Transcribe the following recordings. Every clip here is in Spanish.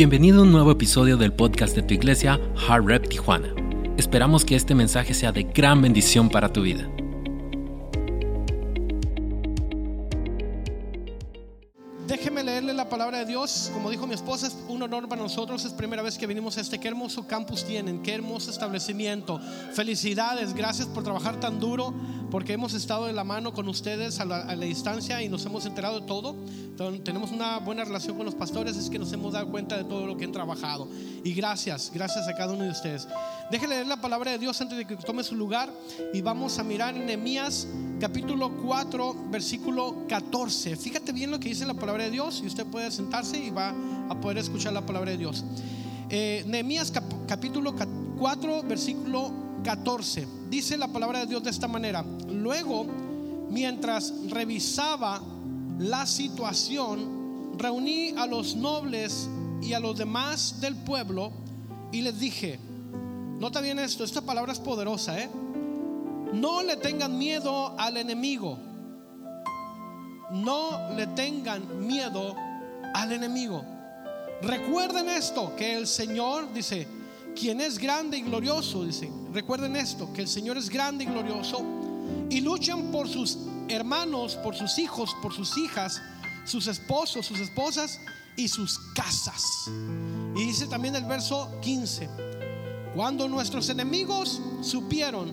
Bienvenido a un nuevo episodio del podcast de tu iglesia, Hard Rep Tijuana. Esperamos que este mensaje sea de gran bendición para tu vida. Como dijo mi esposa, es un honor para nosotros. Es primera vez que venimos a este. Qué hermoso campus tienen, qué hermoso establecimiento. Felicidades, gracias por trabajar tan duro, porque hemos estado de la mano con ustedes a la, a la distancia y nos hemos enterado de todo. Entonces, tenemos una buena relación con los pastores, es que nos hemos dado cuenta de todo lo que han trabajado. Y gracias, gracias a cada uno de ustedes. Déjele leer la palabra de Dios antes de que tome su lugar y vamos a mirar en Nehemías capítulo 4, versículo 14. Fíjate bien lo que dice la palabra de Dios y usted puede sentarse y va a poder escuchar la palabra de Dios. Eh, Nehemías cap capítulo 4, versículo 14. Dice la palabra de Dios de esta manera. Luego, mientras revisaba la situación, reuní a los nobles y a los demás del pueblo y les dije, nota bien esto, esta palabra es poderosa, ¿eh? No le tengan miedo al enemigo. No le tengan miedo al enemigo. Recuerden esto, que el Señor dice, quien es grande y glorioso, dice, recuerden esto, que el Señor es grande y glorioso y luchan por sus hermanos, por sus hijos, por sus hijas, sus esposos, sus esposas y sus casas. Y dice también el verso 15, cuando nuestros enemigos supieron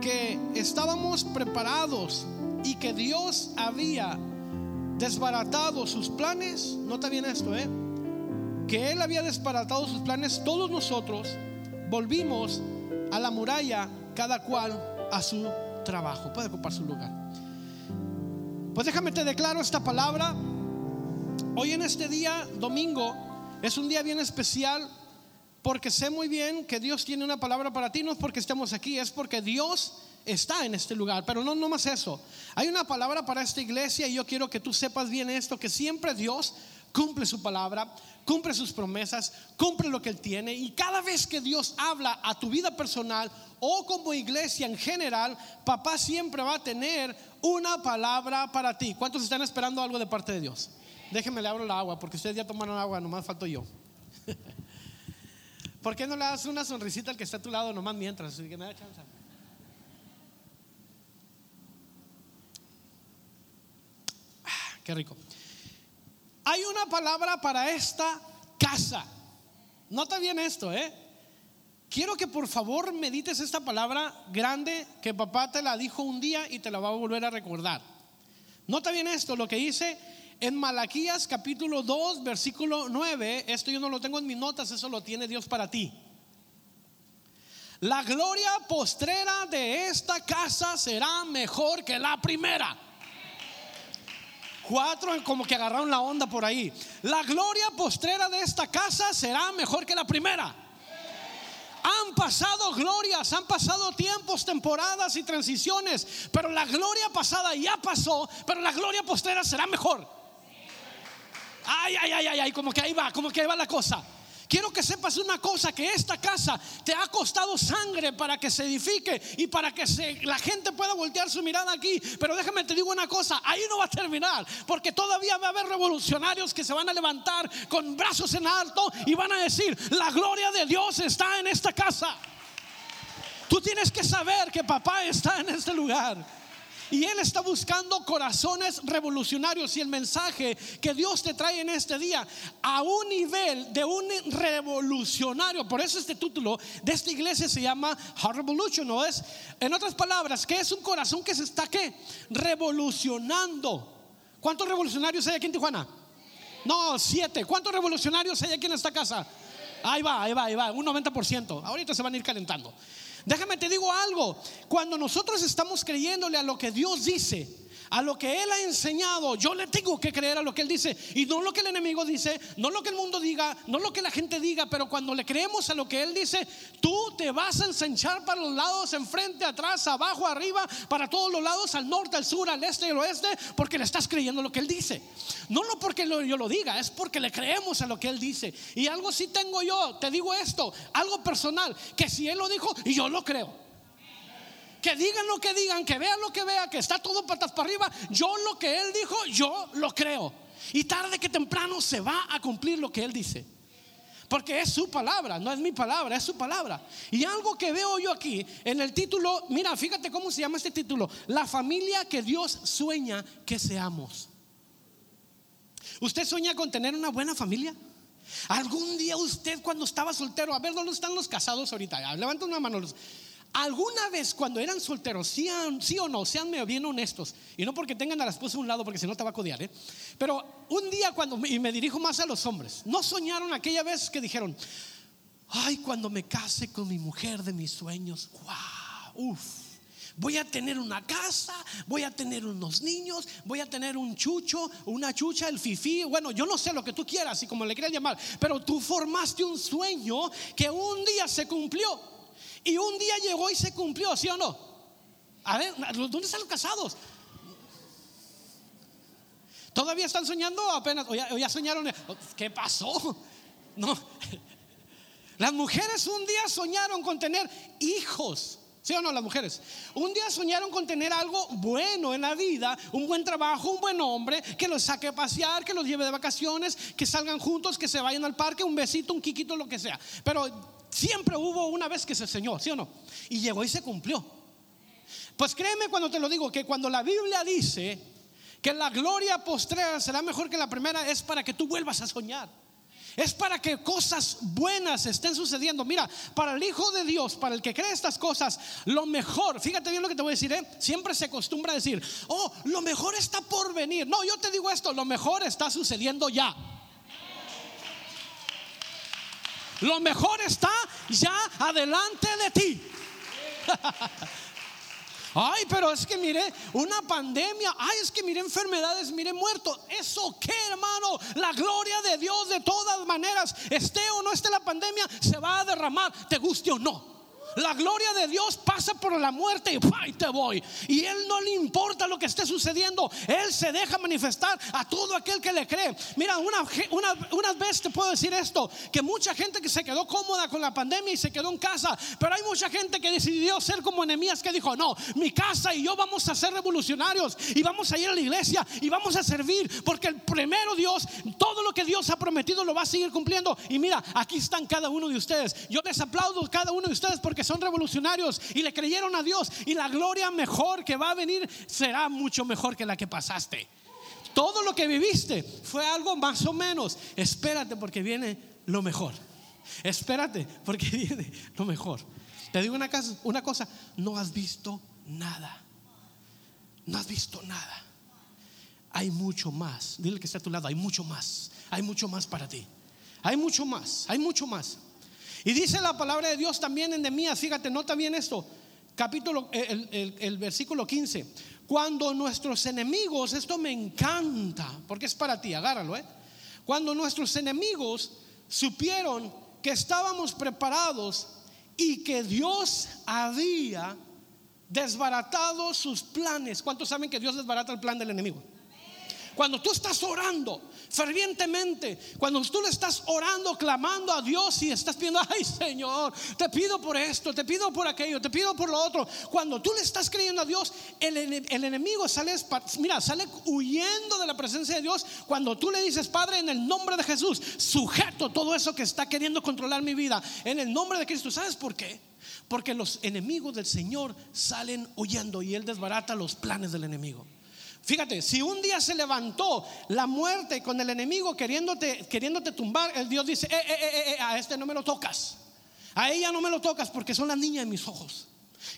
que estábamos preparados y que Dios había desbaratado sus planes, nota bien esto, ¿eh? que Él había desbaratado sus planes, todos nosotros volvimos a la muralla, cada cual a su trabajo. Puede ocupar su lugar. Pues déjame te declaro esta palabra. Hoy en este día, domingo, es un día bien especial porque sé muy bien que Dios tiene una palabra para ti, no es porque estemos aquí, es porque Dios está en este lugar. Pero no, no más eso. Hay una palabra para esta iglesia y yo quiero que tú sepas bien esto, que siempre Dios cumple su palabra, cumple sus promesas, cumple lo que Él tiene. Y cada vez que Dios habla a tu vida personal o como iglesia en general, papá siempre va a tener una palabra para ti. ¿Cuántos están esperando algo de parte de Dios? Déjenme le abro la agua, porque ustedes ya tomaron agua, nomás falto yo. ¿Por qué no le das una sonrisita al que está a tu lado nomás mientras? Que me da chance. Ah, qué rico. Hay una palabra para esta casa. Nota bien esto, ¿eh? Quiero que por favor medites esta palabra grande que papá te la dijo un día y te la va a volver a recordar. Nota bien esto, lo que dice en Malaquías capítulo 2, versículo 9, esto yo no lo tengo en mis notas, eso lo tiene Dios para ti. La gloria postrera de esta casa será mejor que la primera. Cuatro como que agarraron la onda por ahí. La gloria postrera de esta casa será mejor que la primera. Han pasado glorias, han pasado tiempos, temporadas y transiciones, pero la gloria pasada ya pasó, pero la gloria postrera será mejor. Ay, ay, ay, ay, ay, como que ahí va, como que ahí va la cosa. Quiero que sepas una cosa, que esta casa te ha costado sangre para que se edifique y para que la gente pueda voltear su mirada aquí. Pero déjame te digo una cosa, ahí no va a terminar, porque todavía va a haber revolucionarios que se van a levantar con brazos en alto y van a decir, la gloria de Dios está en esta casa. Tú tienes que saber que papá está en este lugar. Y Él está buscando corazones revolucionarios y el mensaje que Dios te trae en este día a un nivel de un revolucionario. Por eso este título de esta iglesia se llama Heart Revolution, ¿no es? En otras palabras, que es un corazón que se está ¿qué? revolucionando. ¿Cuántos revolucionarios hay aquí en Tijuana? No, siete. ¿Cuántos revolucionarios hay aquí en esta casa? Ahí va, ahí va, ahí va, un 90%. Ahorita se van a ir calentando. Déjame te digo algo, cuando nosotros estamos creyéndole a lo que Dios dice, a lo que Él ha enseñado, yo le tengo que creer a lo que Él dice y no lo que el enemigo dice, no lo que el mundo diga, no lo que la gente diga, pero cuando le creemos a lo que Él dice, tú te vas a ensanchar para los lados, enfrente, atrás, abajo, arriba, para todos los lados, al norte, al sur, al este y al oeste, porque le estás creyendo lo que Él dice. No lo porque yo lo diga, es porque le creemos a lo que Él dice. Y algo sí tengo yo, te digo esto, algo personal, que si Él lo dijo, y yo lo creo. Que digan lo que digan, que vean lo que vean, que está todo patas para arriba. Yo lo que Él dijo, yo lo creo. Y tarde que temprano se va a cumplir lo que Él dice. Porque es su palabra, no es mi palabra, es su palabra. Y algo que veo yo aquí en el título, mira, fíjate cómo se llama este título, la familia que Dios sueña que seamos. ¿Usted sueña con tener una buena familia? ¿Algún día usted cuando estaba soltero, a ver dónde están los casados ahorita? Levanta una mano. ¿Alguna vez cuando eran solteros, sí, o no, sean bien honestos, y no porque tengan a la esposa a un lado, porque si no te va a codiar, ¿eh? pero un día cuando, y me dirijo más a los hombres, ¿no soñaron aquella vez que dijeron, ay, cuando me case con mi mujer de mis sueños, wow, uff, voy a tener una casa, voy a tener unos niños, voy a tener un chucho, una chucha, el fifí, bueno, yo no sé lo que tú quieras y como le quieras llamar, pero tú formaste un sueño que un día se cumplió. Y un día llegó y se cumplió, ¿sí o no? A ver, ¿dónde están los casados? ¿Todavía están soñando apenas? ¿O ya, soñaron? ¿Qué pasó? No. Las mujeres un día soñaron con tener hijos. ¿Sí o no, las mujeres? Un día soñaron con tener algo bueno en la vida, un buen trabajo, un buen hombre, que los saque a pasear, que los lleve de vacaciones, que salgan juntos, que se vayan al parque, un besito, un quiquito, lo que sea. Pero Siempre hubo una vez que se enseñó, ¿sí o no? Y llegó y se cumplió. Pues créeme cuando te lo digo, que cuando la Biblia dice que la gloria postrera será mejor que la primera, es para que tú vuelvas a soñar. Es para que cosas buenas estén sucediendo. Mira, para el Hijo de Dios, para el que cree estas cosas, lo mejor, fíjate bien lo que te voy a decir, ¿eh? siempre se acostumbra a decir, oh, lo mejor está por venir. No, yo te digo esto, lo mejor está sucediendo ya. Lo mejor está ya adelante de ti. Ay, pero es que mire, una pandemia, ay, es que mire enfermedades, mire muertos. ¿Eso qué, hermano? La gloria de Dios de todas maneras, esté o no esté la pandemia, se va a derramar, te guste o no. La gloria de Dios pasa por la muerte y te voy. Y Él no le importa lo que esté sucediendo. Él se deja manifestar a todo aquel que le cree. Mira, una, una, vez te puedo decir esto, que mucha gente que se quedó cómoda con la pandemia y se quedó en casa, pero hay mucha gente que decidió ser como enemías que dijo, no, mi casa y yo vamos a ser revolucionarios y vamos a ir a la iglesia y vamos a servir, porque el primero Dios, todo lo que Dios ha prometido lo va a seguir cumpliendo. Y mira, aquí están cada uno de ustedes. Yo les aplaudo cada uno de ustedes porque son revolucionarios y le creyeron a Dios y la gloria mejor que va a venir será mucho mejor que la que pasaste. Todo lo que viviste fue algo más o menos. Espérate porque viene lo mejor. Espérate porque viene lo mejor. Te digo una cosa, una cosa, no has visto nada. No has visto nada. Hay mucho más. Dile que está a tu lado, hay mucho más. Hay mucho más para ti. Hay mucho más, hay mucho más. Y dice la palabra de Dios también en Nehemías, fíjate, nota bien esto, capítulo, el, versículo 15. Cuando nuestros enemigos, esto me encanta, porque es para ti, agárralo, ¿eh? Cuando nuestros enemigos supieron que estábamos preparados y que Dios había desbaratado sus planes. ¿Cuántos saben que Dios desbarata el plan del enemigo? Cuando tú estás orando fervientemente, cuando tú le estás orando, clamando a Dios y estás pidiendo, ay Señor, te pido por esto, te pido por aquello, te pido por lo otro. Cuando tú le estás creyendo a Dios, el, enemigo sale, mira, sale huyendo de la presencia de Dios. Cuando tú le dices, Padre, en el nombre de Jesús, sujeto todo eso que está queriendo controlar mi vida, en el nombre de Cristo. ¿Sabes por qué? Porque los enemigos del Señor salen huyendo y Él desbarata los planes del enemigo. Fíjate, si un día se levantó la muerte con el enemigo queriéndote, queriéndote tumbar, el Dios dice, eh, eh, eh, a este no me lo tocas. A ella no me lo tocas porque son la niña de mis ojos.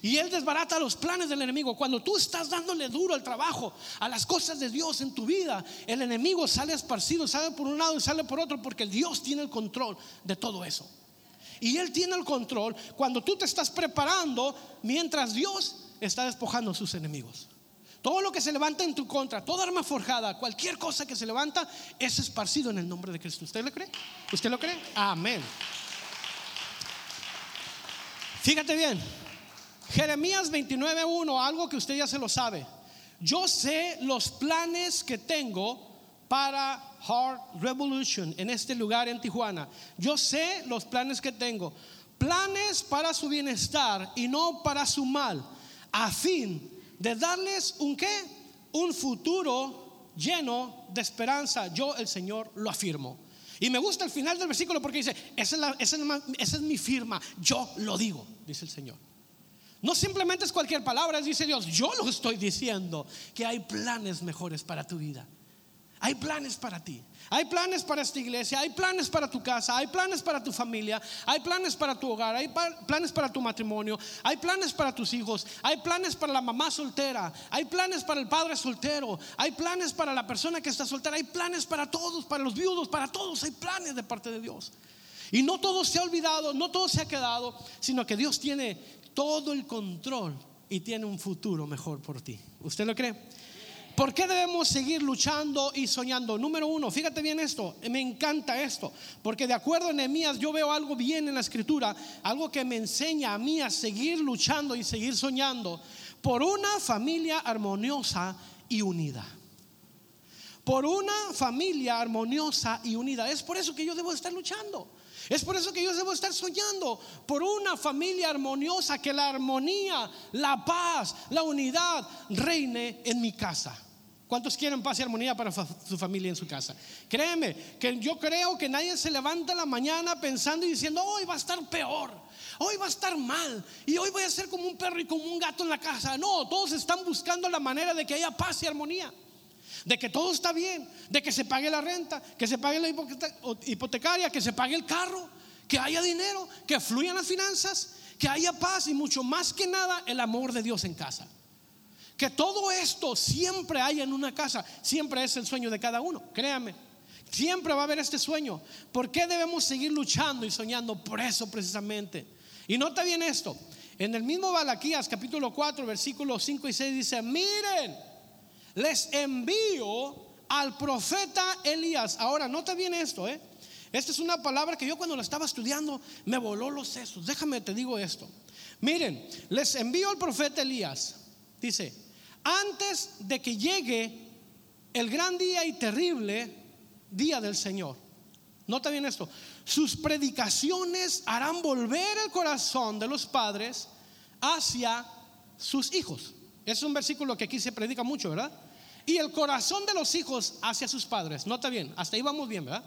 Y Él desbarata los planes del enemigo. Cuando tú estás dándole duro al trabajo, a las cosas de Dios en tu vida, el enemigo sale esparcido, sale por un lado y sale por otro porque Dios tiene el control de todo eso. Y Él tiene el control cuando tú te estás preparando mientras Dios está despojando a sus enemigos. Todo lo que se levanta en tu contra, toda arma forjada, cualquier cosa que se levanta, es esparcido en el nombre de Cristo. ¿Usted lo cree? ¿Usted lo cree? Amén. Fíjate bien, Jeremías 29.1, algo que usted ya se lo sabe. Yo sé los planes que tengo para Heart Revolution en este lugar en Tijuana. Yo sé los planes que tengo. Planes para su bienestar y no para su mal, a fin de darles un qué? Un futuro lleno de esperanza. Yo el Señor lo afirmo. Y me gusta el final del versículo porque dice, esa es, es mi firma, yo lo digo, dice el Señor. No simplemente es cualquier palabra, dice Dios, yo lo estoy diciendo, que hay planes mejores para tu vida. Hay planes para ti. Hay planes para esta iglesia, hay planes para tu casa, hay planes para tu familia, hay planes para tu hogar, hay planes para tu matrimonio, hay planes para tus hijos, hay planes para la mamá soltera, hay planes para el padre soltero, hay planes para la persona que está soltera, hay planes para todos, para los viudos, para todos, hay planes de parte de Dios. Y no todo se ha olvidado, no todo se ha quedado, sino que Dios tiene todo el control y tiene un futuro mejor por ti. ¿Usted lo cree? ¿Por qué debemos seguir luchando y soñando? Número uno, fíjate bien esto, me encanta esto, porque de acuerdo a Nehemías yo veo algo bien en la escritura, algo que me enseña a mí a seguir luchando y seguir soñando por una familia armoniosa y unida. Por una familia armoniosa y unida. Es por eso que yo debo estar luchando. Es por eso que yo debo estar soñando por una familia armoniosa, que la armonía, la paz, la unidad reine en mi casa. ¿Cuántos quieren paz y armonía para su familia en su casa? Créeme que yo creo que nadie se levanta la mañana pensando y diciendo, hoy va a estar peor, hoy va a estar mal y hoy voy a ser como un perro y como un gato en la casa. No, todos están buscando la manera de que haya paz y armonía de que todo está bien, de que se pague la renta, que se pague la hipotecaria, que se pague el carro, que haya dinero, que fluyan las finanzas, que haya paz y mucho más que nada el amor de Dios en casa. Que todo esto siempre haya en una casa, siempre es el sueño de cada uno, créame. Siempre va a haber este sueño. ¿Por qué debemos seguir luchando y soñando? Por eso precisamente. Y nota bien esto. En el mismo Balaquías capítulo 4 versículos 5 y 6 dice, miren, les envío al profeta Elías. Ahora, nota bien esto, ¿eh? Esta es una palabra que yo cuando la estaba estudiando me voló los sesos. Déjame te digo esto. Miren, les envío al profeta Elías. Dice, antes de que llegue el gran día y terrible día del Señor. Nota bien esto. Sus predicaciones harán volver el corazón de los padres hacia sus hijos. Es un versículo que aquí se predica mucho, ¿verdad? Y el corazón de los hijos hacia sus padres. Nota bien, hasta ahí vamos bien, ¿verdad?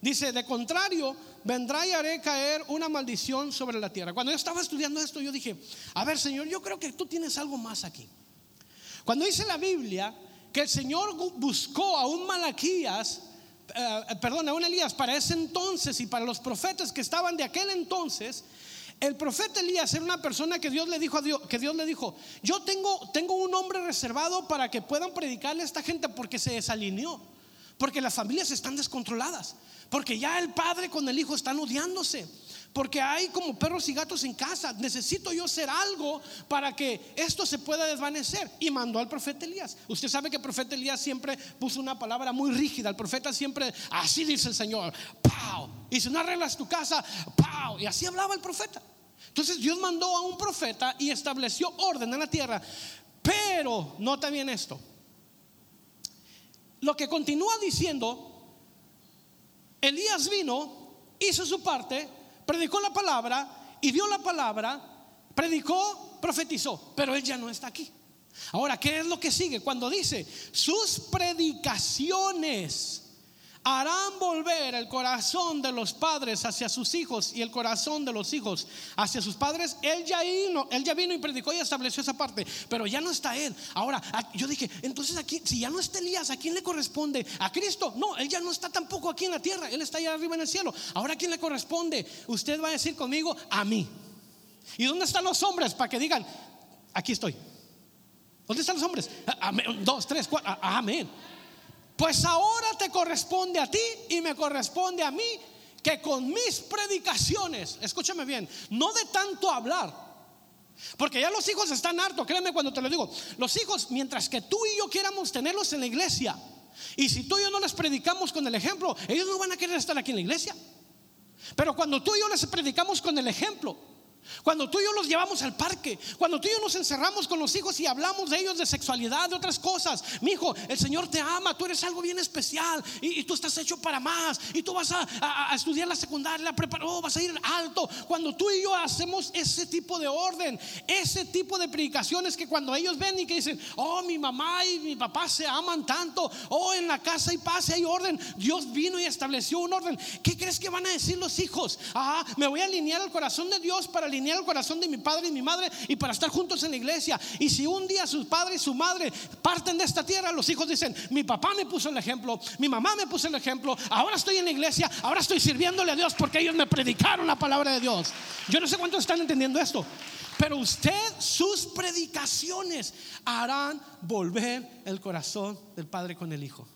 Dice, de contrario, vendrá y haré caer una maldición sobre la tierra. Cuando yo estaba estudiando esto, yo dije, a ver, Señor, yo creo que tú tienes algo más aquí. Cuando dice la Biblia que el Señor buscó a un Malaquías, eh, perdón, a un Elías para ese entonces y para los profetas que estaban de aquel entonces, el profeta Elías era una persona que Dios le dijo a Dios, que Dios le dijo, yo tengo, tengo un hombre reservado para que puedan predicarle a esta gente porque se desalineó, porque las familias están descontroladas, porque ya el padre con el hijo están odiándose, porque hay como perros y gatos en casa. Necesito yo hacer algo para que esto se pueda desvanecer. Y mandó al profeta Elías. Usted sabe que el profeta Elías siempre puso una palabra muy rígida. El profeta siempre, así dice el Señor, ¡pau! Y si no arreglas tu casa, ¡pau! Y así hablaba el profeta. Entonces Dios mandó a un profeta y estableció orden en la tierra. Pero, nota bien esto. Lo que continúa diciendo, Elías vino, hizo su parte, predicó la palabra y dio la palabra, predicó, profetizó, pero él ya no está aquí. Ahora, ¿qué es lo que sigue? Cuando dice, sus predicaciones harán volver el corazón de los padres hacia sus hijos y el corazón de los hijos hacia sus padres. Él ya vino, él ya vino y predicó y estableció esa parte, pero ya no está él. Ahora, a- yo dije, entonces aquí, si ya no está Elías, ¿a quién le corresponde? ¿A Cristo? No, él ya no está tampoco aquí en la tierra, él está allá arriba en el cielo. Ahora, ¿a quién le corresponde? Usted va a decir conmigo, a mí. ¿Y dónde están los hombres para que digan, aquí estoy? ¿Dónde están los hombres? Amén. Dos, tres, cuatro. Amén. Pues ahora te corresponde a ti y me corresponde a mí que con mis predicaciones, escúchame bien, no de tanto hablar, porque ya los hijos están hartos, créeme cuando te lo digo, los hijos, mientras que tú y yo quieramos tenerlos en la iglesia, y si tú y yo no les predicamos con el ejemplo, ellos no van a querer estar aquí en la iglesia. Pero cuando tú y yo les predicamos con el ejemplo, Cuando tú y yo los llevamos al parque, cuando tú y yo nos encerramos con los hijos y hablamos de ellos de sexualidad, de otras cosas, mi hijo, el Señor te ama, tú eres algo bien especial y, tú estás hecho para más y tú vas a, estudiar la secundaria, la oh, vas a ir alto. Cuando tú y yo hacemos ese tipo de orden, ese tipo de predicaciones que cuando ellos ven y que dicen, oh, mi mamá y mi papá se aman tanto, oh, en la casa hay paz, hay orden, Dios vino y estableció un orden. ¿Qué crees que van a decir los hijos? Ah, me voy a alinear al corazón de Dios para alinear el corazón de mi padre y mi madre y para estar juntos en la iglesia. Y si un día sus padres y su madre parten de esta tierra, los hijos dicen, mi papá me puso el ejemplo, mi mamá me puso el ejemplo, ahora estoy en la iglesia, ahora estoy sirviéndole a Dios porque ellos me predicaron la palabra de Dios. Yo no sé cuántos están entendiendo esto. Pero usted, sus predicaciones harán volver el corazón del Padre con el Hijo.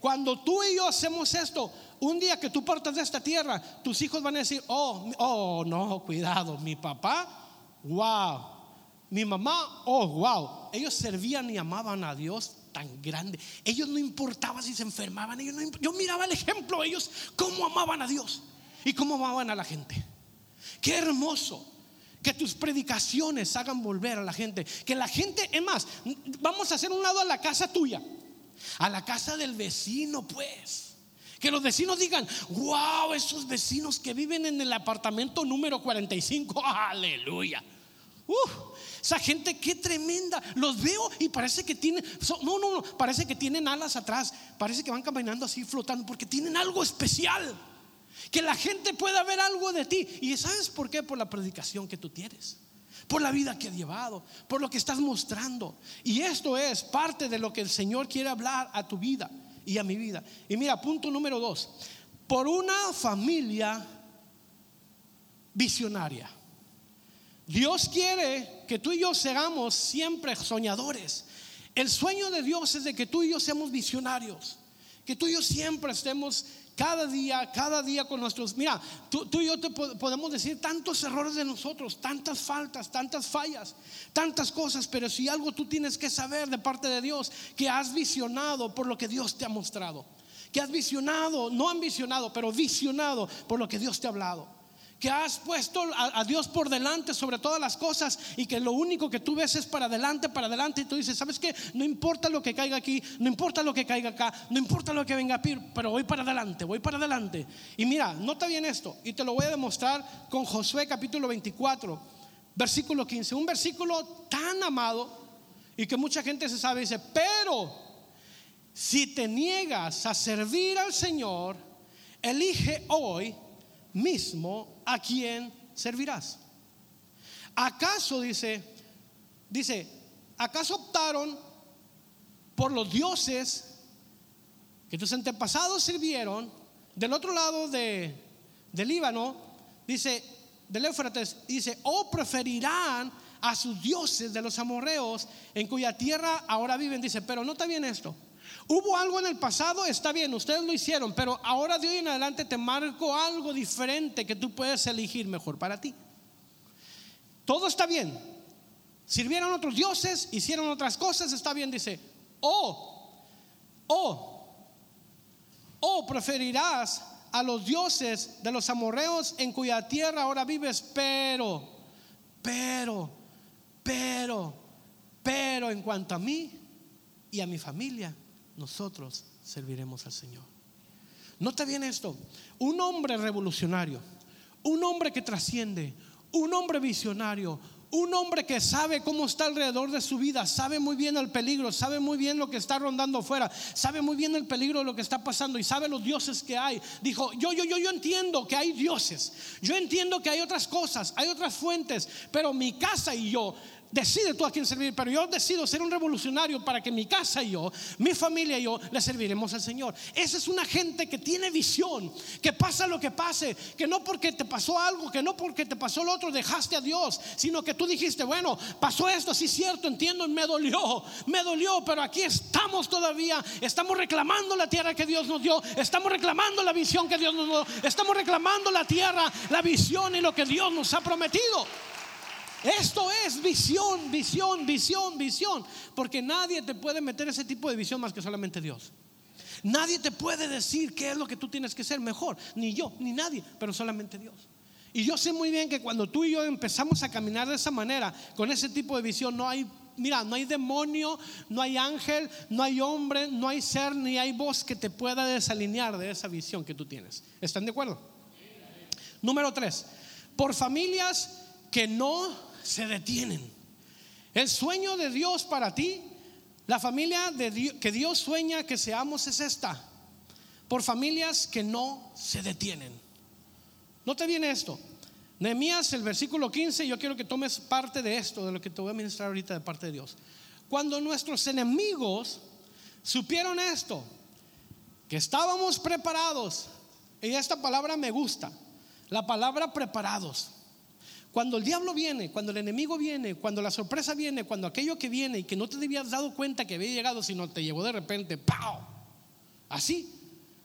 Cuando tú y yo hacemos esto, un día que tú partas de esta tierra, tus hijos van a decir, oh, oh, no, cuidado, mi papá, wow, mi mamá, oh, wow, ellos servían y amaban a Dios tan grande. Ellos no importaba si se enfermaban, ellos yo miraba el ejemplo, ellos cómo amaban a Dios y cómo amaban a la gente. Qué hermoso que tus predicaciones hagan volver a la gente, que la gente, es más, vamos a hacer un lado a la casa tuya a la casa del vecino, pues. Que los vecinos digan, wow, esos vecinos que viven en el apartamento número 45, aleluya. esa gente qué tremenda. Los veo y parece que tienen, no, no, no, parece que tienen alas atrás. Parece que van caminando así flotando porque tienen algo especial. Que la gente pueda ver algo de ti. ¿Y sabes por qué? Por la predicación que tú tienes por la vida que ha llevado, por lo que estás mostrando. Y esto es parte de lo que el Señor quiere hablar a tu vida y a mi vida. Y mira, punto número dos, por una familia visionaria. Dios quiere que tú y yo seamos siempre soñadores. El sueño de Dios es de que tú y yo seamos visionarios, que tú y yo siempre estemos cada día, cada día con nuestros... Mira, tú, y yo te podemos decir tantos errores de nosotros, tantas faltas, tantas fallas, tantas cosas, pero si algo tú tienes que saber de parte de Dios, que has visionado por lo que Dios te ha mostrado, que has visionado, no han visionado, pero visionado por lo que Dios te ha hablado que has puesto a, Dios por delante sobre todas las cosas y que lo único que tú ves es para adelante, para adelante y tú dices, ¿sabes qué? No importa lo que caiga aquí, no importa lo que caiga acá, no importa lo que venga a pir, pero voy para adelante, voy para adelante. Y mira, nota bien esto y te lo voy a demostrar con Josué capítulo 24, versículo 15, un versículo tan amado y que mucha gente se sabe, dice, pero si te niegas a servir al Señor, elige hoy mismo a quién servirás. ¿Acaso dice, dice, acaso optaron por los dioses que tus antepasados sirvieron del otro lado de, del Líbano? Dice, del Éufrates, dice, o preferirán a sus dioses de los amorreos en cuya tierra ahora viven. Dice, pero nota bien esto. Hubo algo en el pasado, está bien, ustedes lo hicieron, pero ahora de hoy en adelante te marco algo diferente que tú puedes elegir mejor para ti. Todo está bien. Sirvieron otros dioses, hicieron otras cosas, está bien, dice. O, o, o preferirás a los dioses de los amorreos en cuya tierra ahora vives, pero, pero, pero, pero en cuanto a mí y a mi familia, nosotros serviremos al Señor. Nota bien esto, un hombre revolucionario, un hombre que trasciende, un hombre visionario, un hombre que sabe cómo está alrededor de su vida, sabe muy bien el peligro, sabe muy bien lo que está rondando afuera, sabe muy bien el peligro de lo que está pasando y sabe los dioses que hay. Dijo, yo, yo, yo, yo entiendo que hay dioses, yo entiendo que hay otras cosas, hay otras fuentes, pero mi casa y yo Decide tú a quién servir, pero yo decido ser un revolucionario para que mi casa y yo, mi familia y yo le serviremos al Señor. Esa es una gente que tiene visión, que pasa lo que pase, que no porque te pasó algo, que no porque te pasó lo otro dejaste a Dios, sino que tú dijiste, bueno, pasó esto, sí cierto, entiendo, me dolió, me dolió, pero aquí estamos todavía, estamos reclamando la tierra que Dios nos dio, estamos reclamando la visión que Dios nos dio, estamos reclamando la tierra, la visión y lo que Dios nos ha prometido. Esto es visión, visión, visión, visión. Porque nadie te puede meter ese tipo de visión más que solamente Dios. Nadie te puede decir qué es lo que tú tienes que ser mejor. Ni yo, ni nadie, pero solamente Dios. Y yo sé muy bien que cuando tú y yo empezamos a caminar de esa manera, con ese tipo de visión, no hay, mira, no hay demonio, no hay ángel, no hay hombre, no hay ser, ni hay voz que te pueda desalinear de esa visión que tú tienes. ¿Están de acuerdo? Número tres, por familias que no se detienen. El sueño de Dios para ti, la familia de que Dios sueña que seamos es esta. Por familias que no se detienen. No te viene esto. Nehemías, el versículo 15, yo quiero que tomes parte de esto, de lo que te voy a ministrar ahorita de parte de Dios. Cuando nuestros enemigos supieron esto, que estábamos preparados, y esta palabra me gusta, la palabra preparados. Cuando el diablo viene, cuando el enemigo viene, cuando la sorpresa viene, cuando aquello que viene y que no te habías dado cuenta que había llegado, sino te llegó de repente, ¡pau! Así,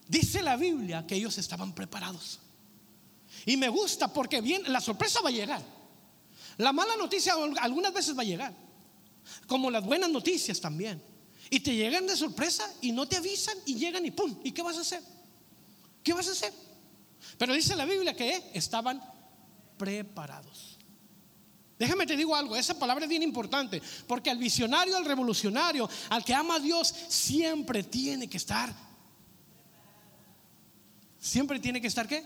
dice la Biblia que ellos estaban preparados. Y me gusta porque bien, la sorpresa va a llegar. La mala noticia algunas veces va a llegar, como las buenas noticias también. Y te llegan de sorpresa y no te avisan y llegan y ¡pum! ¿Y qué vas a hacer? ¿Qué vas a hacer? Pero dice la Biblia que estaban preparados. Déjame te digo algo, esa palabra es bien importante, porque al visionario, al revolucionario, al que ama a Dios, siempre tiene que estar. Siempre tiene que estar qué?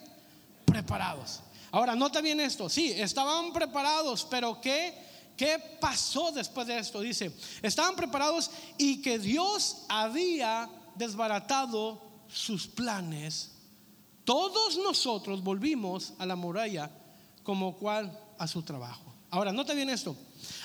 Preparados. Ahora, nota bien esto, sí, estaban preparados, pero ¿qué? ¿Qué pasó después de esto? Dice, estaban preparados y que Dios había desbaratado sus planes todos nosotros volvimos a la muralla como cual a su trabajo. Ahora, nota bien esto.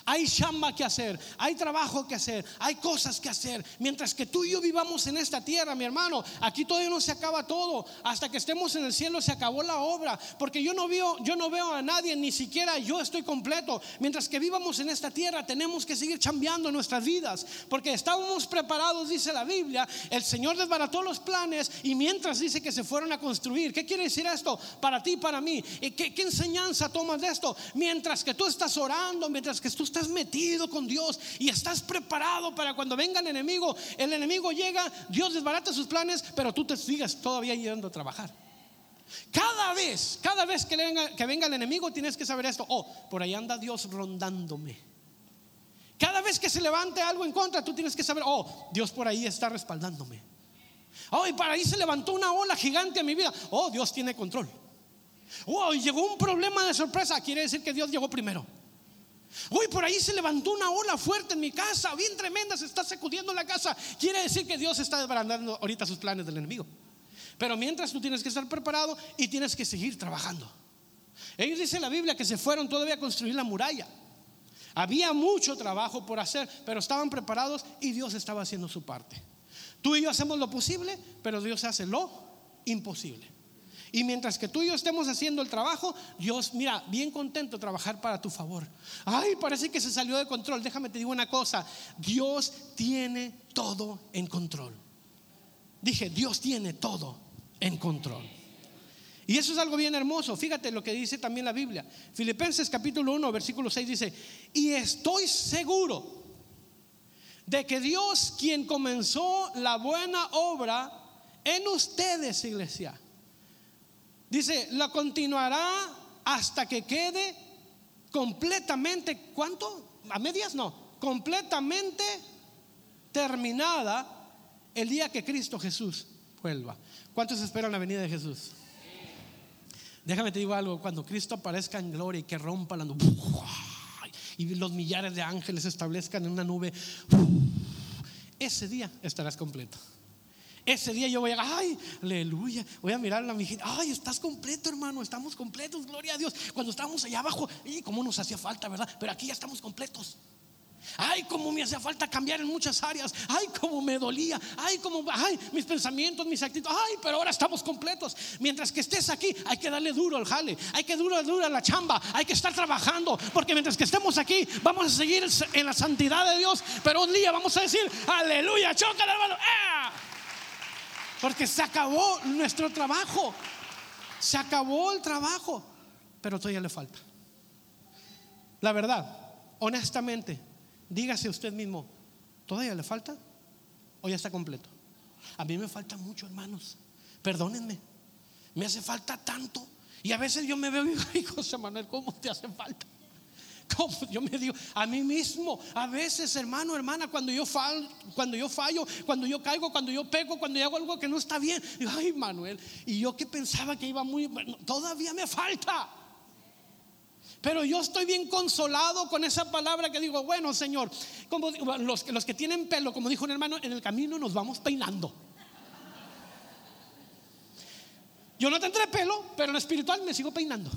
Hay chamba que hacer, hay trabajo que hacer, hay cosas que hacer. Mientras que tú y yo vivamos en esta tierra, mi hermano, aquí todavía no se acaba todo. Hasta que estemos en el cielo se acabó la obra, porque yo no veo, yo no veo a nadie, ni siquiera yo estoy completo. Mientras que vivamos en esta tierra, tenemos que seguir chambeando nuestras vidas, porque estábamos preparados, dice la Biblia. El Señor desbarató los planes y mientras dice que se fueron a construir. ¿Qué quiere decir esto para ti, para mí? ¿Qué, qué enseñanza tomas de esto? Mientras que tú estás orando, mientras que tú estás metido con Dios y estás preparado para cuando venga el enemigo, el enemigo llega, Dios desbarata sus planes, pero tú te sigas todavía yendo a trabajar. Cada vez, cada vez que venga, el enemigo tienes que saber esto. Oh, por ahí anda Dios rondándome. Cada vez que se levante algo en contra, tú tienes que saber, oh, Dios por ahí está respaldándome. Oh, y para ahí se levantó una ola gigante en mi vida. Oh, Dios tiene control. Oh, llegó un problema de sorpresa. Quiere decir que Dios llegó primero. Uy, por ahí se levantó una ola fuerte en mi casa, bien tremenda, se está sacudiendo la casa. Quiere decir que Dios está desbaratando ahorita sus planes del enemigo. Pero mientras tú tienes que estar preparado y tienes que seguir trabajando. Ellos dicen en la Biblia que se fueron todavía a construir la muralla. Había mucho trabajo por hacer, pero estaban preparados y Dios estaba haciendo su parte. Tú y yo hacemos lo posible, pero Dios hace lo imposible. Y mientras que tú y yo estemos haciendo el trabajo, Dios, mira, bien contento trabajar para tu favor. Ay, parece que se salió de control. Déjame te digo una cosa. Dios tiene todo en control. Dije, Dios tiene todo en control. Y eso es algo bien hermoso. Fíjate lo que dice también la Biblia. Filipenses capítulo 1, versículo 6 dice, y estoy seguro de que Dios quien comenzó la buena obra en ustedes, iglesia, Dice, la continuará hasta que quede completamente, ¿cuánto? ¿A medias? No, completamente terminada el día que Cristo Jesús vuelva. ¿Cuántos esperan la venida de Jesús? Déjame te digo algo, cuando Cristo aparezca en gloria y que rompa la nube y los millares de ángeles establezcan en una nube, ese día estarás completo. Ese día yo voy a, ay, aleluya, voy a mirar a la mijita, ay, estás completo, hermano, estamos completos, gloria a Dios. Cuando estábamos allá abajo, y cómo nos hacía falta, ¿verdad? Pero aquí ya estamos completos. Ay, cómo me hacía falta cambiar en muchas áreas. Ay, cómo me dolía. Ay, cómo, ay, mis pensamientos, mis actitudes. Ay, pero ahora estamos completos. Mientras que estés aquí, hay que darle duro al jale. Hay que duro, duro a la chamba. Hay que estar trabajando. Porque mientras que estemos aquí, vamos a seguir en la santidad de Dios. Pero un día vamos a decir, aleluya, choca hermano. ¡Eh! Porque se acabó nuestro trabajo. Se acabó el trabajo. Pero todavía le falta. La verdad, honestamente, dígase usted mismo, ¿todavía le falta? ¿O ya está completo? A mí me falta mucho, hermanos. Perdónenme. Me hace falta tanto. Y a veces yo me veo y digo, José Manuel, ¿cómo te hace falta? ¿Cómo? Yo me digo a mí mismo, a veces, hermano, hermana, cuando yo fallo, cuando yo fallo, cuando yo caigo, cuando yo pego, cuando yo hago algo que no está bien, digo, ay, Manuel, y yo que pensaba que iba muy, todavía me falta. Pero yo estoy bien consolado con esa palabra que digo, bueno, Señor, los, los que tienen pelo, como dijo un hermano, en el camino nos vamos peinando. Yo no tendré pelo, pero en lo espiritual me sigo peinando.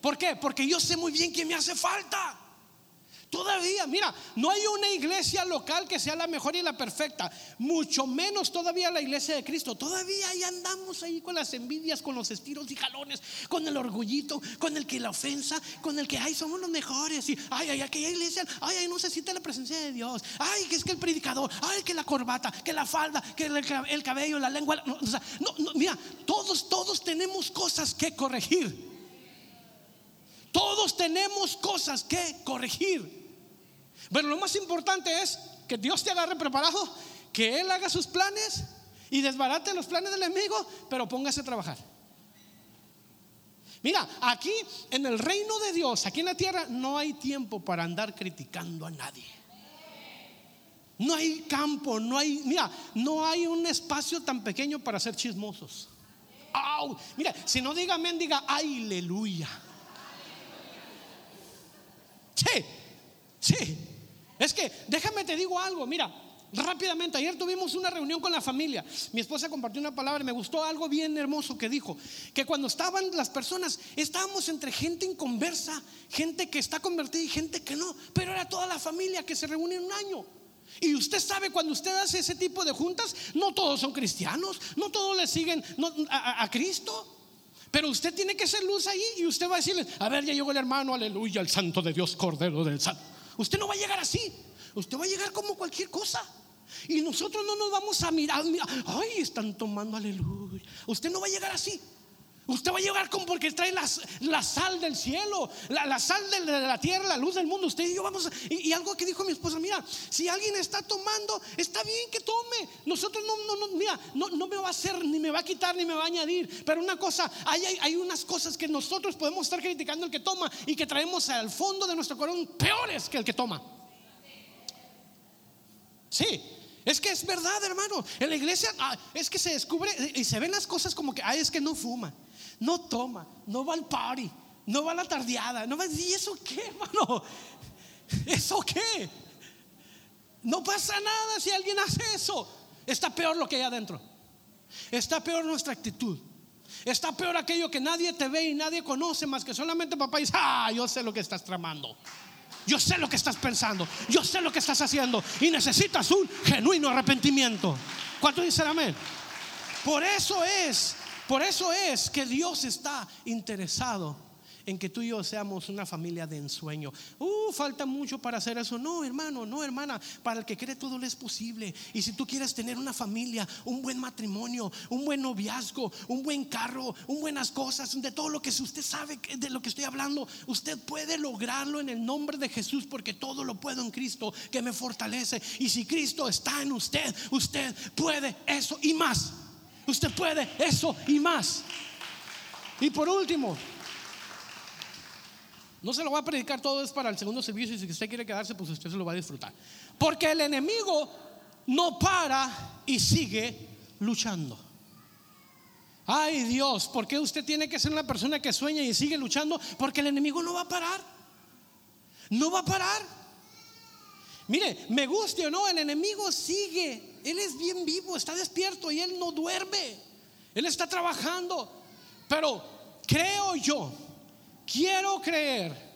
¿Por qué? Porque yo sé muy bien que me hace falta. Todavía, mira, no hay una iglesia local que sea la mejor y la perfecta, mucho menos todavía la iglesia de Cristo. Todavía ahí andamos ahí con las envidias, con los estiros y jalones, con el orgullito, con el que la ofensa, con el que, ay, somos los mejores. Y, ay, ay, aquella iglesia, ay, ay, no se siente la presencia de Dios. Ay, que es que el predicador, ay, que la corbata, que la falda, que el, cabello, la lengua. No, no, mira, todos, todos tenemos cosas que corregir. Todos tenemos cosas que corregir. Pero lo más importante es que Dios te agarre preparado, que Él haga sus planes y desbarate los planes del enemigo, pero póngase a trabajar. Mira, aquí en el reino de Dios, aquí en la tierra, no hay tiempo para andar criticando a nadie. No hay campo, no hay, mira, no hay un espacio tan pequeño para ser chismosos. Mira, si no diga amén, diga aleluya. Sí, sí. Es que déjame te digo algo, mira, rápidamente, ayer tuvimos una reunión con la familia. Mi esposa compartió una palabra y me gustó algo bien hermoso que dijo, que cuando estaban las personas, estábamos entre gente inconversa, gente que está convertida y gente que no, pero era toda la familia que se reúne en un año. Y usted sabe, cuando usted hace ese tipo de juntas, no todos son cristianos, no todos le siguen a, a Cristo. Pero usted tiene que ser luz ahí y usted va a decirle, a ver, ya llegó el hermano, aleluya, el santo de Dios, cordero del santo. Usted no va a llegar así. Usted va a llegar como cualquier cosa. Y nosotros no nos vamos a mirar, ay, están tomando aleluya. Usted no va a llegar así. Usted va a llegar como porque trae la, sal del cielo, la, sal de la tierra, la luz del mundo. Usted y yo vamos y, algo que dijo mi esposa, mira, si alguien está tomando, está bien que tome. Nosotros no, no, no mira, no, no, me va a hacer, ni me va a quitar, ni me va a añadir. Pero una cosa, hay, hay, unas cosas que nosotros podemos estar criticando el que toma y que traemos al fondo de nuestro corazón peores que el que toma. Sí, es que es verdad, hermano. En la iglesia ah, es que se descubre y se ven las cosas como que, ay, es que no fuma no toma, no va al party, no va a la tardeada, no va ¿y eso qué, hermano? ¿Eso qué? No pasa nada si alguien hace eso. Está peor lo que hay adentro. Está peor nuestra actitud. Está peor aquello que nadie te ve y nadie conoce más que solamente papá dice, ah, yo sé lo que estás tramando. Yo sé lo que estás pensando. Yo sé lo que estás haciendo. Y necesitas un genuino arrepentimiento. ¿Cuánto dicen amén? Por eso es por eso es que Dios está interesado en que tú y yo seamos una familia de ensueño. Uh, falta mucho para hacer eso. No, hermano, no, hermana. Para el que cree todo le es posible. Y si tú quieres tener una familia, un buen matrimonio, un buen noviazgo, un buen carro, un buenas cosas, de todo lo que usted sabe de lo que estoy hablando, usted puede lograrlo en el nombre de Jesús porque todo lo puedo en Cristo que me fortalece. Y si Cristo está en usted, usted puede eso y más. Usted puede eso y más. Y por último, no se lo voy a predicar todo, es para el segundo servicio y si usted quiere quedarse, pues usted se lo va a disfrutar. Porque el enemigo no para y sigue luchando. Ay Dios, ¿por qué usted tiene que ser una persona que sueña y sigue luchando? Porque el enemigo no va a parar. No va a parar. Mire, me guste o no, el enemigo sigue él es bien vivo, está despierto y Él no duerme. Él está trabajando. Pero creo yo, quiero creer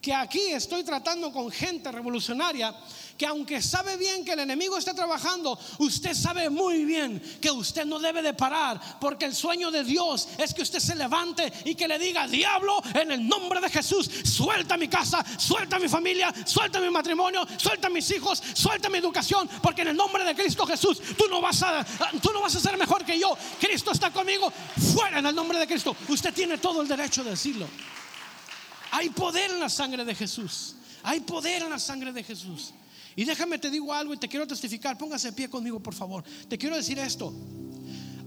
que aquí estoy tratando con gente revolucionaria que aunque sabe bien que el enemigo está trabajando, usted sabe muy bien que usted no debe de parar, porque el sueño de Dios es que usted se levante y que le diga, diablo, en el nombre de Jesús, suelta mi casa, suelta mi familia, suelta mi matrimonio, suelta mis hijos, suelta mi educación, porque en el nombre de Cristo Jesús, tú no vas a, tú no vas a ser mejor que yo. Cristo está conmigo, fuera en el nombre de Cristo. Usted tiene todo el derecho de decirlo. Hay poder en la sangre de Jesús. Hay poder en la sangre de Jesús. Y déjame te digo algo y te quiero testificar. Póngase de pie conmigo, por favor. Te quiero decir esto.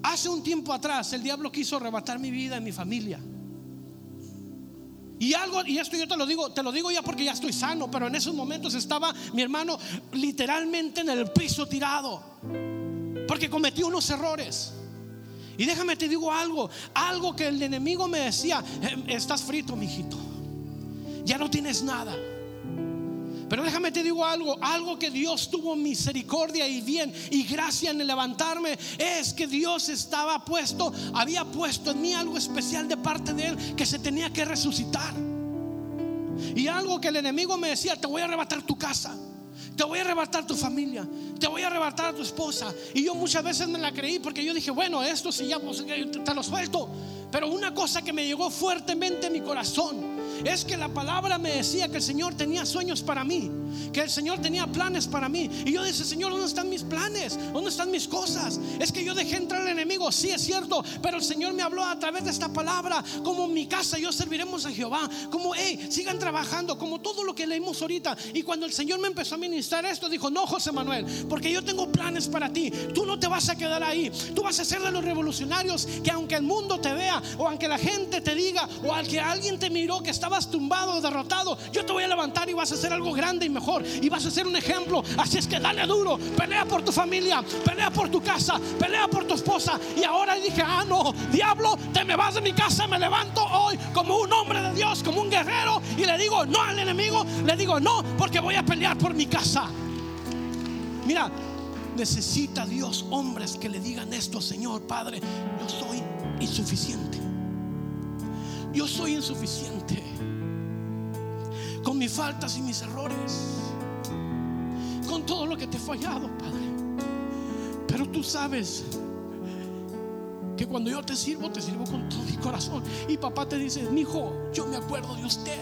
Hace un tiempo atrás el diablo quiso arrebatar mi vida y mi familia. Y algo, y esto yo te lo digo, te lo digo ya porque ya estoy sano, pero en esos momentos estaba mi hermano literalmente en el piso tirado. Porque cometí unos errores. Y déjame te digo algo, algo que el enemigo me decía, em, estás frito, mijito. Ya no tienes nada. Pero déjame te digo algo, algo que Dios tuvo misericordia y bien y gracia en levantarme es que Dios estaba puesto, había puesto en mí algo especial de parte de él que se tenía que resucitar. Y algo que el enemigo me decía, te voy a arrebatar tu casa. Te voy a arrebatar tu familia, te voy a arrebatar a tu esposa. Y yo muchas veces me la creí porque yo dije, bueno, esto sí ya pues, te lo suelto. Pero una cosa que me llegó fuertemente en mi corazón es que la palabra me decía que el Señor tenía sueños para mí, que el Señor tenía planes para mí. Y yo dije, Señor, ¿dónde están mis planes? ¿Dónde están mis cosas? Es que yo dejé entrar al enemigo, sí es cierto, pero el Señor me habló a través de esta palabra, como mi casa yo serviremos a Jehová, como, hey, sigan trabajando, como todo lo que leímos ahorita. Y cuando el Señor me empezó a ministrar esto, dijo, no, José Manuel, porque yo tengo planes para ti. Tú no te vas a quedar ahí, tú vas a ser de los revolucionarios que aunque el mundo te vea, o aunque la gente te diga, o al que alguien te miró que estaba tumbado, derrotado, yo te voy a levantar y vas a hacer algo grande y mejor. Y vas a ser un ejemplo. Así es que dale duro, pelea por tu familia, pelea por tu casa, pelea por tu esposa. Y ahora dije, ah, no, diablo, te me vas de mi casa, me levanto hoy como un hombre de Dios, como un guerrero. Y le digo no al enemigo, le digo no, porque voy a pelear por mi casa. Mira, necesita Dios hombres que le digan esto, Señor Padre, yo soy insuficiente. Yo soy insuficiente con mis faltas y mis errores, con todo lo que te he fallado, Padre. Pero tú sabes que cuando yo te sirvo, te sirvo con todo mi corazón. Y papá te dice, mi hijo, yo me acuerdo de usted.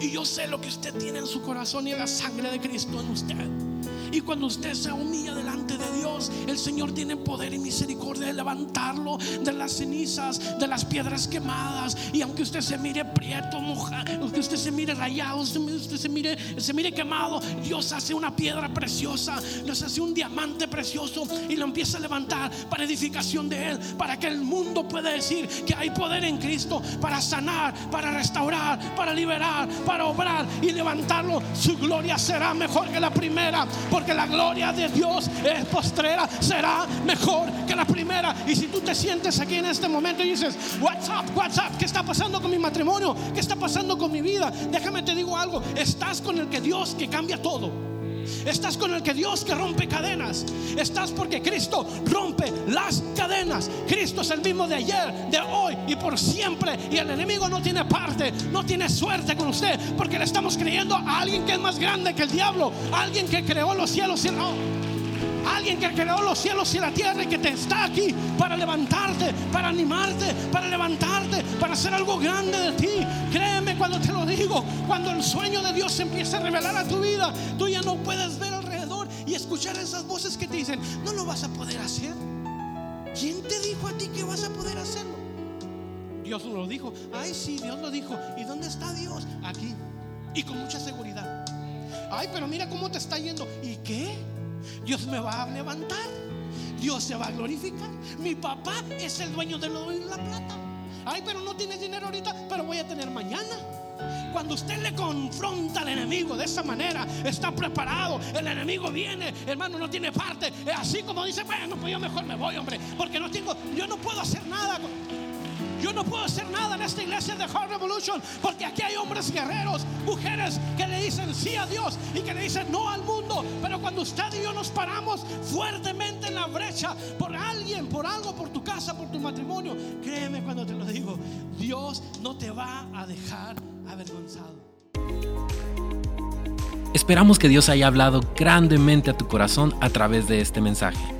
Y yo sé lo que usted tiene en su corazón y la sangre de Cristo en usted. Y cuando usted se humilla delante de Dios, el Señor tiene poder y misericordia de levantarlo de las cenizas, de las piedras quemadas. Y aunque usted se mire prieto, mojado, aunque usted se mire rayado, usted se mire, se mire quemado, Dios hace una piedra preciosa, Dios hace un diamante precioso y lo empieza a levantar para edificación de Él, para que el mundo pueda decir que hay poder en Cristo para sanar, para restaurar, para liberar, para obrar y levantarlo. Su gloria será mejor que la primera la gloria de Dios es postrera, será mejor que la primera. Y si tú te sientes aquí en este momento y dices, what's up, what's up, ¿qué está pasando con mi matrimonio? ¿Qué está pasando con mi vida? Déjame te digo algo, estás con el que Dios que cambia todo. Estás con el que Dios que rompe cadenas. Estás porque Cristo rompe las cadenas. Cristo es el mismo de ayer, de hoy y por siempre. Y el enemigo no tiene parte, no tiene suerte con usted. Porque le estamos creyendo a alguien que es más grande que el diablo. alguien que creó los cielos y no. Alguien que creó los cielos y la tierra y que te está aquí para levantarte, para animarte, para levantarte, para hacer algo grande de ti. Créeme cuando te lo digo, cuando el sueño de Dios se empieza a revelar a tu vida, tú ya no puedes ver alrededor y escuchar esas voces que te dicen, no lo vas a poder hacer. ¿Quién te dijo a ti que vas a poder hacerlo? Dios lo dijo. Ay, sí, Dios lo dijo. ¿Y dónde está Dios? Aquí. Y con mucha seguridad. Ay, pero mira cómo te está yendo. ¿Y qué? Dios me va a levantar. Dios se va a glorificar. Mi papá es el dueño de la plata. Ay, pero no tienes dinero ahorita, pero voy a tener mañana. Cuando usted le confronta al enemigo de esa manera, está preparado. El enemigo viene, hermano, no tiene parte. Así como dice, bueno, pues yo mejor me voy, hombre, porque no tengo, yo no puedo hacer nada. Yo no puedo hacer nada en esta iglesia de Heart Porque aquí hay hombres guerreros, mujeres que le dicen sí a Dios y que le dicen no al mundo. Pero cuando usted y yo nos paramos fuertemente en la brecha por alguien, por algo, por tu casa, por tu matrimonio, créeme cuando te lo digo, Dios no te va a dejar avergonzado. Esperamos que Dios haya hablado grandemente a tu corazón a través de este mensaje.